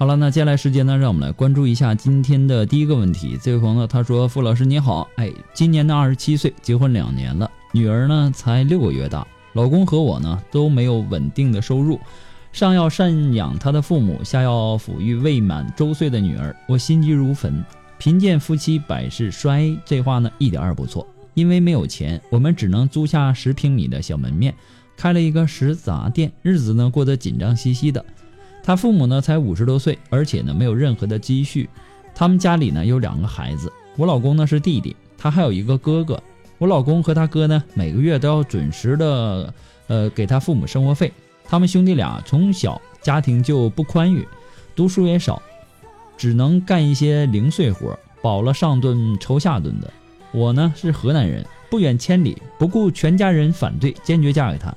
好了，那接下来时间呢，让我们来关注一下今天的第一个问题。这位朋友，他说：“傅老师你好，哎，今年呢二十七岁，结婚两年了，女儿呢才六个月大，老公和我呢都没有稳定的收入，上要赡养他的父母，下要抚育未满周岁的女儿，我心急如焚。贫贱夫妻百事衰，这话呢一点也不错。因为没有钱，我们只能租下十平米的小门面，开了一个食杂店，日子呢过得紧张兮兮的。”他父母呢才五十多岁，而且呢没有任何的积蓄。他们家里呢有两个孩子，我老公呢是弟弟，他还有一个哥哥。我老公和他哥呢每个月都要准时的呃给他父母生活费。他们兄弟俩从小家庭就不宽裕，读书也少，只能干一些零碎活，饱了上顿愁下顿的。我呢是河南人，不远千里，不顾全家人反对，坚决嫁给他。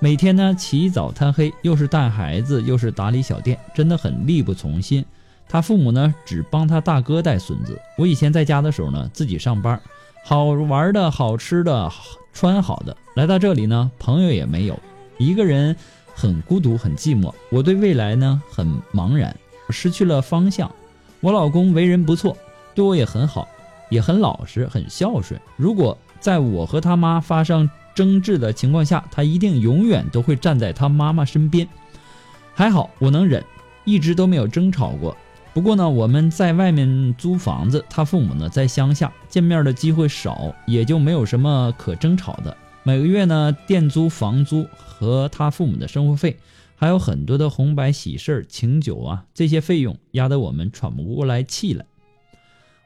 每天呢起早贪黑，又是带孩子，又是打理小店，真的很力不从心。他父母呢只帮他大哥带孙子。我以前在家的时候呢，自己上班，好玩的好吃的穿好的，来到这里呢，朋友也没有，一个人很孤独很寂寞。我对未来呢很茫然，失去了方向。我老公为人不错，对我也很好，也很老实，很孝顺。如果在我和他妈发生争执的情况下，他一定永远都会站在他妈妈身边。还好我能忍，一直都没有争吵过。不过呢，我们在外面租房子，他父母呢在乡下，见面的机会少，也就没有什么可争吵的。每个月呢，店租、房租和他父母的生活费，还有很多的红白喜事儿、请酒啊，这些费用压得我们喘不过来气来。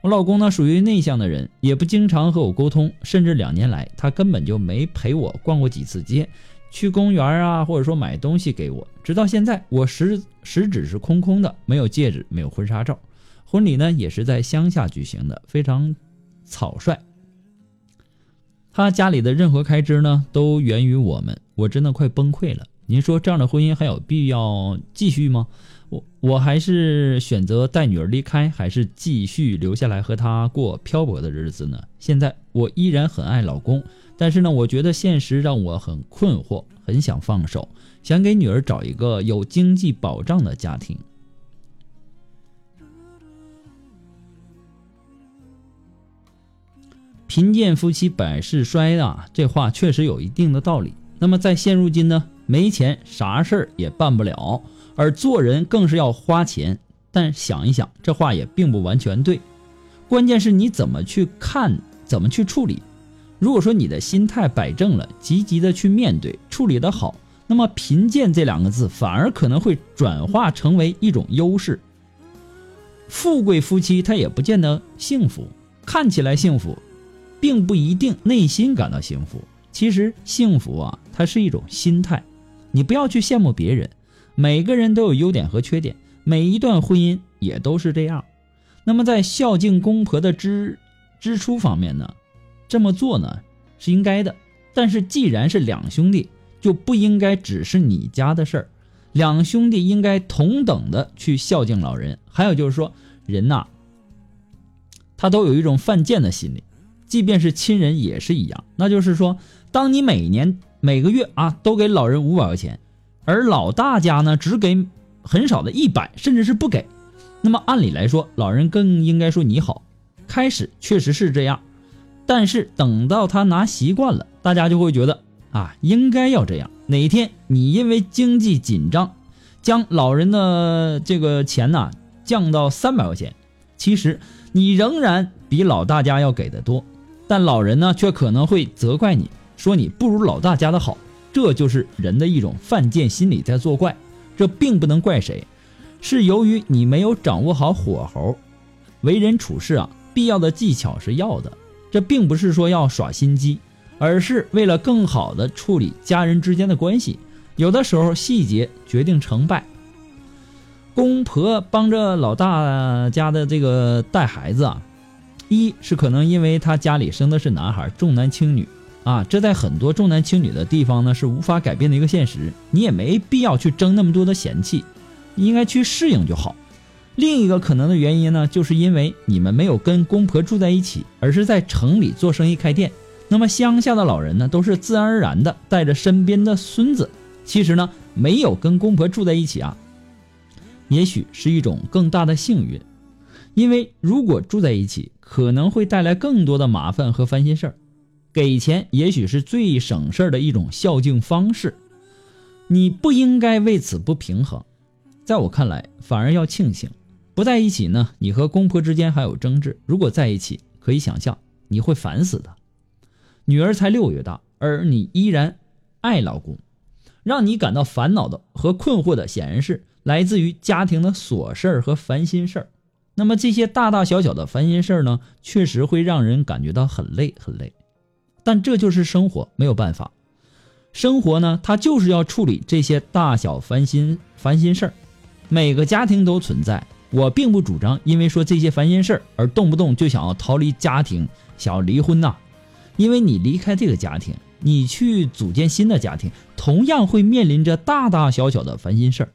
我老公呢属于内向的人，也不经常和我沟通，甚至两年来他根本就没陪我逛过几次街，去公园啊，或者说买东西给我。直到现在，我食食指是空空的，没有戒指，没有婚纱照，婚礼呢也是在乡下举行的，非常草率。他家里的任何开支呢都源于我们，我真的快崩溃了。您说这样的婚姻还有必要继续吗？我我还是选择带女儿离开，还是继续留下来和她过漂泊的日子呢？现在我依然很爱老公，但是呢，我觉得现实让我很困惑，很想放手，想给女儿找一个有经济保障的家庭。贫贱夫妻百事衰啊，这话确实有一定的道理。那么在现如今呢，没钱啥事儿也办不了。而做人更是要花钱，但想一想，这话也并不完全对。关键是你怎么去看，怎么去处理。如果说你的心态摆正了，积极的去面对，处理得好，那么贫贱这两个字反而可能会转化成为一种优势。富贵夫妻他也不见得幸福，看起来幸福，并不一定内心感到幸福。其实幸福啊，它是一种心态，你不要去羡慕别人。每个人都有优点和缺点，每一段婚姻也都是这样。那么在孝敬公婆的支支出方面呢，这么做呢是应该的。但是既然是两兄弟，就不应该只是你家的事儿，两兄弟应该同等的去孝敬老人。还有就是说，人呐，他都有一种犯贱的心理，即便是亲人也是一样。那就是说，当你每年每个月啊都给老人五百块钱，而老大家呢只给很少的一百，甚至是不给，那么按理来说，老人更应该说你好。开始确实是这样，但是等到他拿习惯了，大家就会觉得啊，应该要这样。哪天你因为经济紧张，将老人的这个钱呐降到三百块钱，其实你仍然比老大家要给的多，但老人呢却可能会责怪你说你不如老大家的好，这就是人的一种犯贱心理在作怪。这并不能怪谁，是由于你没有掌握好火候，为人处事啊。必要的技巧是要的，这并不是说要耍心机，而是为了更好的处理家人之间的关系。有的时候细节决定成败。公婆帮着老大家的这个带孩子啊，一是可能因为他家里生的是男孩，重男轻女啊，这在很多重男轻女的地方呢是无法改变的一个现实。你也没必要去争那么多的嫌弃，应该去适应就好。另一个可能的原因呢，就是因为你们没有跟公婆住在一起，而是在城里做生意开店。那么乡下的老人呢，都是自然而然的带着身边的孙子。其实呢，没有跟公婆住在一起啊，也许是一种更大的幸运，因为如果住在一起，可能会带来更多的麻烦和烦心事儿。给钱也许是最省事儿的一种孝敬方式，你不应该为此不平衡。在我看来，反而要庆幸。不在一起呢，你和公婆之间还有争执；如果在一起，可以想象你会烦死的。女儿才六月大，而你依然爱老公，让你感到烦恼的和困惑的，显然是来自于家庭的琐事儿和烦心事儿。那么这些大大小小的烦心事儿呢，确实会让人感觉到很累很累。但这就是生活，没有办法。生活呢，它就是要处理这些大小烦心烦心事儿，每个家庭都存在。我并不主张因为说这些烦心事儿而动不动就想要逃离家庭，想要离婚呐。因为你离开这个家庭，你去组建新的家庭，同样会面临着大大小小的烦心事儿，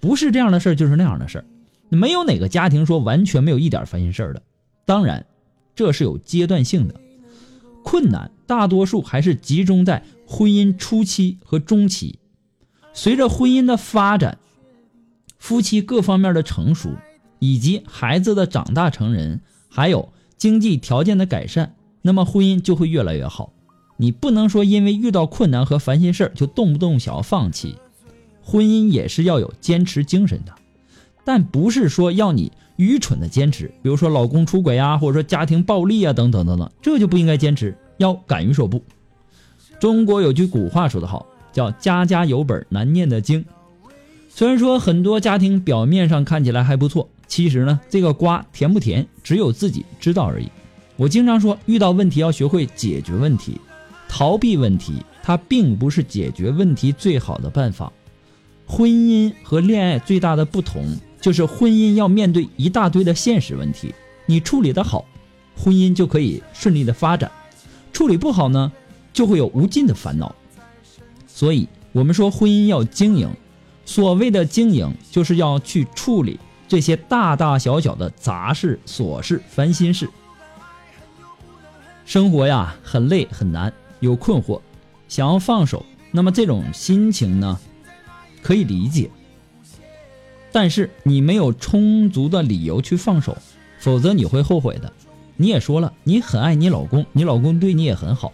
不是这样的事儿就是那样的事儿，没有哪个家庭说完全没有一点烦心事儿的。当然，这是有阶段性的，困难大多数还是集中在婚姻初期和中期，随着婚姻的发展，夫妻各方面的成熟。以及孩子的长大成人，还有经济条件的改善，那么婚姻就会越来越好。你不能说因为遇到困难和烦心事儿就动不动想要放弃。婚姻也是要有坚持精神的，但不是说要你愚蠢的坚持。比如说老公出轨啊，或者说家庭暴力啊，等等等等，这就不应该坚持，要敢于说不。中国有句古话说得好，叫“家家有本难念的经”。虽然说很多家庭表面上看起来还不错。其实呢，这个瓜甜不甜，只有自己知道而已。我经常说，遇到问题要学会解决问题，逃避问题，它并不是解决问题最好的办法。婚姻和恋爱最大的不同，就是婚姻要面对一大堆的现实问题，你处理得好，婚姻就可以顺利的发展；处理不好呢，就会有无尽的烦恼。所以，我们说婚姻要经营，所谓的经营，就是要去处理。这些大大小小的杂事、琐事、烦心事，生活呀很累很难，有困惑，想要放手，那么这种心情呢，可以理解。但是你没有充足的理由去放手，否则你会后悔的。你也说了，你很爱你老公，你老公对你也很好。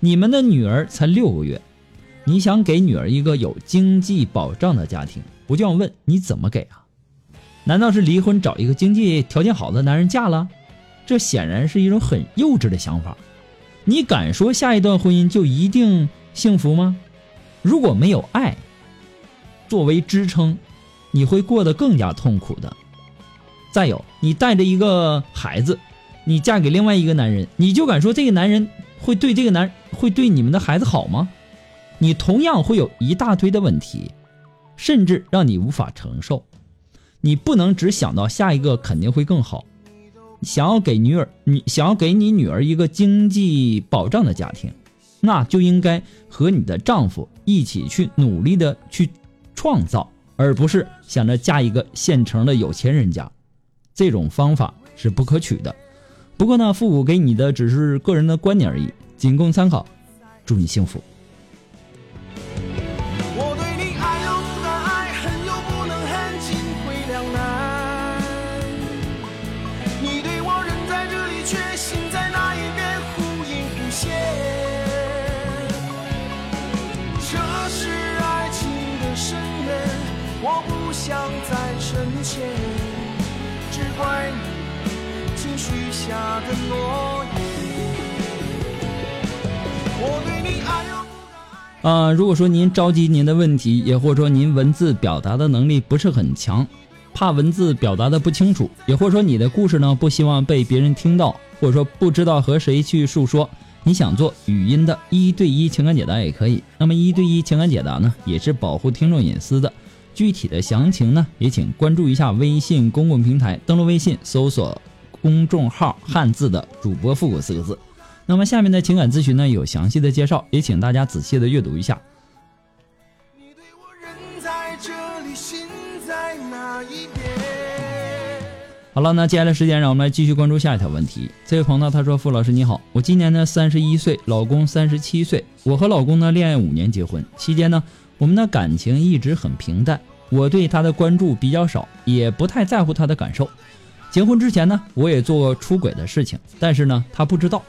你们的女儿才六个月，你想给女儿一个有经济保障的家庭，我就要问你怎么给啊？难道是离婚找一个经济条件好的男人嫁了？这显然是一种很幼稚的想法。你敢说下一段婚姻就一定幸福吗？如果没有爱作为支撑，你会过得更加痛苦的。再有，你带着一个孩子，你嫁给另外一个男人，你就敢说这个男人会对这个男会对你们的孩子好吗？你同样会有一大堆的问题，甚至让你无法承受。你不能只想到下一个肯定会更好，想要给女儿，你想要给你女儿一个经济保障的家庭，那就应该和你的丈夫一起去努力的去创造，而不是想着嫁一个现成的有钱人家。这种方法是不可取的。不过呢，复古给你的只是个人的观点而已，仅供参考。祝你幸福。你，对我人在这里，却我不想再深陷，只怪你轻许下的诺言。啊、如果说您着急您的问题，也或者说您文字表达的能力不是很强，怕文字表达的不清楚，也或者说你的故事呢不希望被别人听到，或者说不知道和谁去诉说，你想做语音的一对一情感解答也可以。那么一对一情感解答呢，也是保护听众隐私的。具体的详情呢，也请关注一下微信公共平台，登录微信搜索公众号“汉字的主播复古”四个字。那么下面的情感咨询呢有详细的介绍，也请大家仔细的阅读一下。好了，那接下来时间让我们来继续关注下一条问题。这位朋友呢，他说：“傅老师你好，我今年呢三十一岁，老公三十七岁，我和老公呢恋爱五年，结婚期间呢，我们的感情一直很平淡，我对他的关注比较少，也不太在乎他的感受。结婚之前呢，我也做过出轨的事情，但是呢，他不知道。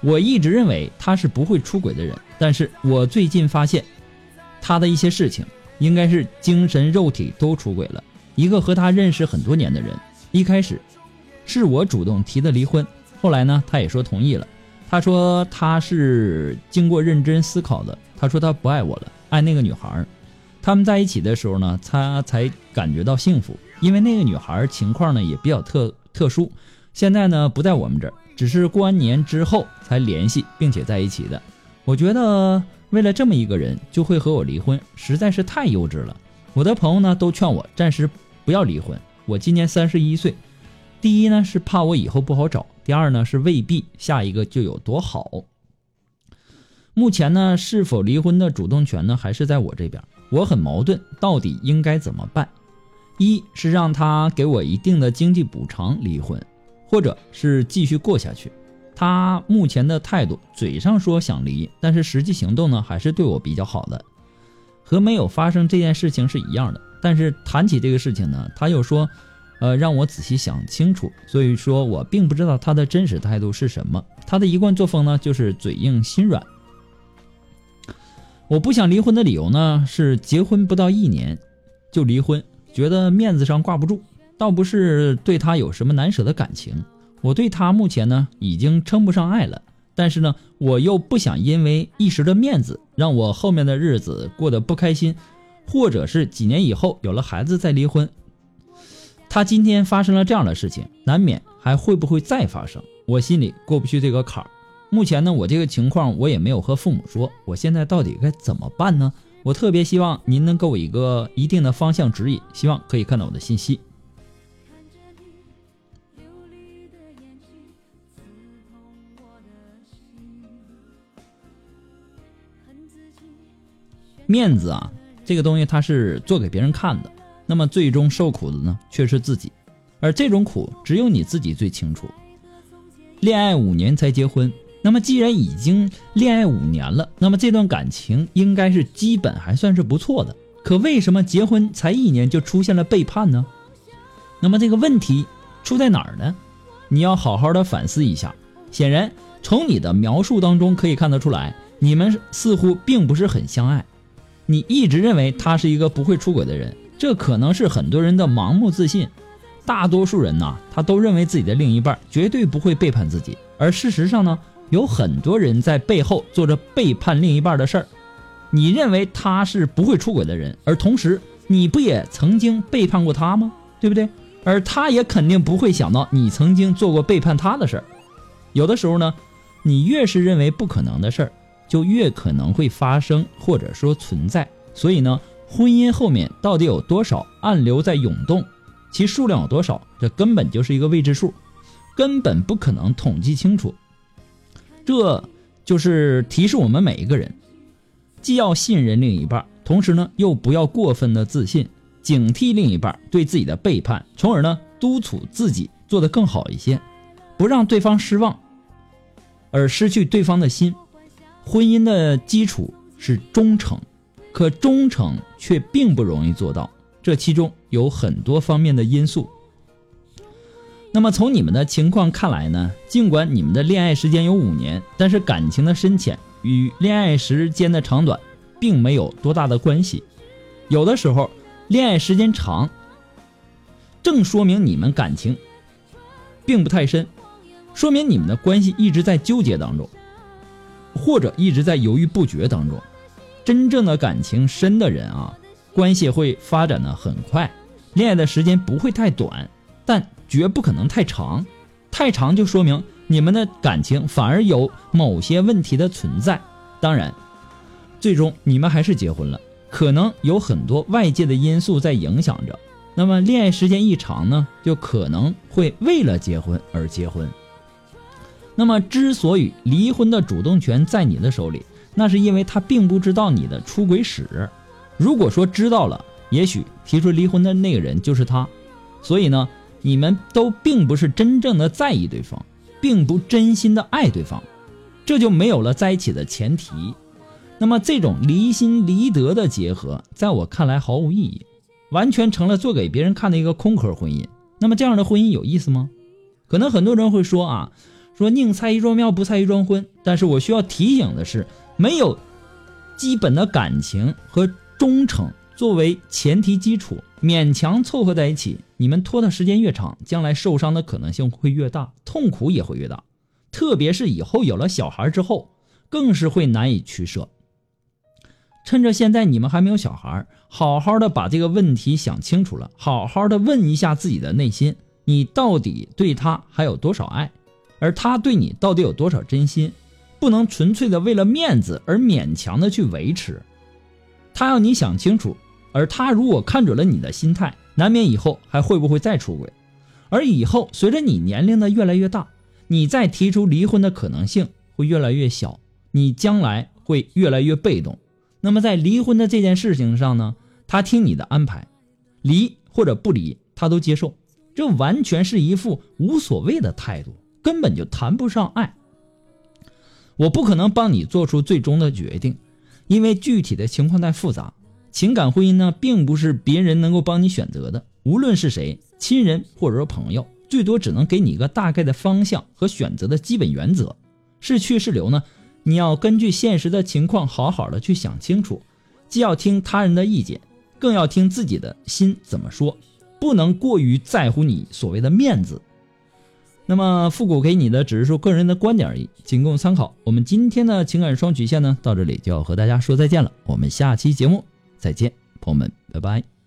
我一直认为他是不会出轨的人，但是我最近发现，他的一些事情应该是精神肉体都出轨了。一个和他认识很多年的人，一开始是我主动提的离婚，后来呢，他也说同意了。他说他是经过认真思考的，他说他不爱我了，爱那个女孩。他们在一起的时候呢，他才感觉到幸福，因为那个女孩情况呢也比较特特殊，现在呢不在我们这儿，只是过完年之后才联系并且在一起的。我觉得为了这么一个人就会和我离婚，实在是太幼稚了。我的朋友呢都劝我暂时不要离婚。我今年三十一岁，第一呢是怕我以后不好找，第二呢是未必下一个就有多好。目前呢，是否离婚的主动权呢还是在我这边，我很矛盾，到底应该怎么办？一是让他给我一定的经济补偿离婚，或者是继续过下去。他目前的态度，嘴上说想离，但是实际行动呢还是对我比较好的，和没有发生这件事情是一样的。但是谈起这个事情呢，他又说，呃，让我仔细想清楚。所以说我并不知道他的真实态度是什么。他的一贯作风呢，就是嘴硬心软。我不想离婚的理由呢，是结婚不到一年就离婚，觉得面子上挂不住，倒不是对他有什么难舍的感情。我对他目前呢已经称不上爱了，但是呢，我又不想因为一时的面子，让我后面的日子过得不开心，或者是几年以后有了孩子再离婚。他今天发生了这样的事情，难免还会不会再发生？我心里过不去这个坎儿。目前呢，我这个情况我也没有和父母说，我现在到底该怎么办呢？我特别希望您能给我一个一定的方向指引，希望可以看到我的信息。流离的眼睛刺痛我的心，面子啊，这个东西它是做给别人看的，那么最终受苦的呢却是自己，而这种苦只有你自己最清楚。恋爱五年才结婚，那么既然已经恋爱五年了，那么这段感情应该是基本还算是不错的。可为什么结婚才一年就出现了背叛呢？那么这个问题出在哪儿呢？你要好好的反思一下。显然，从你的描述当中可以看得出来，你们似乎并不是很相爱。你一直认为他是一个不会出轨的人，这可能是很多人的盲目自信。大多数人呐，他都认为自己的另一半绝对不会背叛自己，而事实上呢，有很多人在背后做着背叛另一半的事儿。你认为他是不会出轨的人，而同时你不也曾经背叛过他吗？对不对？而他也肯定不会想到你曾经做过背叛他的事儿。有的时候呢，你越是认为不可能的事儿，就越可能会发生或者说存在。所以呢，婚姻后面到底有多少暗流在涌动，其数量有多少，这根本就是一个未知数，根本不可能统计清楚。这就是提示我们每一个人，既要信任另一半，同时呢又不要过分的自信，警惕另一半对自己的背叛，从而呢督促自己做得更好一些，不让对方失望，而失去对方的心。婚姻的基础是忠诚，可忠诚却并不容易做到，这其中有很多方面的因素。那么从你们的情况看来呢？尽管你们的恋爱时间有五年，但是感情的深浅与恋爱时间的长短并没有多大的关系。有的时候，恋爱时间长，正说明你们感情并不太深，说明你们的关系一直在纠结当中，或者一直在犹豫不决当中。真正的感情深的人啊，关系会发展的很快，恋爱的时间不会太短，但绝不可能太长。太长就说明你们的感情反而有某些问题的存在。当然，最终你们还是结婚了，可能有很多外界的因素在影响着。那么恋爱时间一长呢，就可能会为了结婚而结婚。那么之所以离婚的主动权在你的手里，那是因为他并不知道你的出轨史。如果说知道了，也许提出离婚的那个人就是他。所以呢，你们都并不是真正的在意对方，并不真心的爱对方，这就没有了在一起的前提。那么这种离心离德的结合，在我看来毫无意义，完全成了做给别人看的一个空壳婚姻。那么这样的婚姻有意思吗？可能很多人会说啊，说宁拆一座庙，不拆一桩婚。但是我需要提醒的是，没有基本的感情和忠诚作为前提基础，勉强凑合在一起，你们拖的时间越长，将来受伤的可能性会越大，痛苦也会越大。特别是以后有了小孩之后，更是会难以取舍。趁着现在你们还没有小孩，好好的把这个问题想清楚了，好好的问一下自己的内心，你到底对他还有多少爱，而他对你到底有多少真心？不能纯粹的为了面子而勉强的去维持。他要你想清楚，而他如果看准了你的心态，难免以后还会不会再出轨。而以后随着你年龄的越来越大，你再提出离婚的可能性会越来越小，你将来会越来越被动。那么在离婚的这件事情上呢，他听你的安排，离或者不离他都接受，这完全是一副无所谓的态度，根本就谈不上爱。我不可能帮你做出最终的决定，因为具体的情况太复杂。情感婚姻呢，并不是别人能够帮你选择的，无论是谁，亲人或者说朋友，最多只能给你一个大概的方向和选择的基本原则。是去是留呢？你要根据现实的情况，好好的去想清楚，既要听他人的意见，更要听自己的心怎么说，不能过于在乎你所谓的面子。那么复古给你的只是说个人的观点而已，仅供参考。我们今天的情感双曲线呢，到这里就要和大家说再见了。我们下期节目再见，朋友们，拜拜。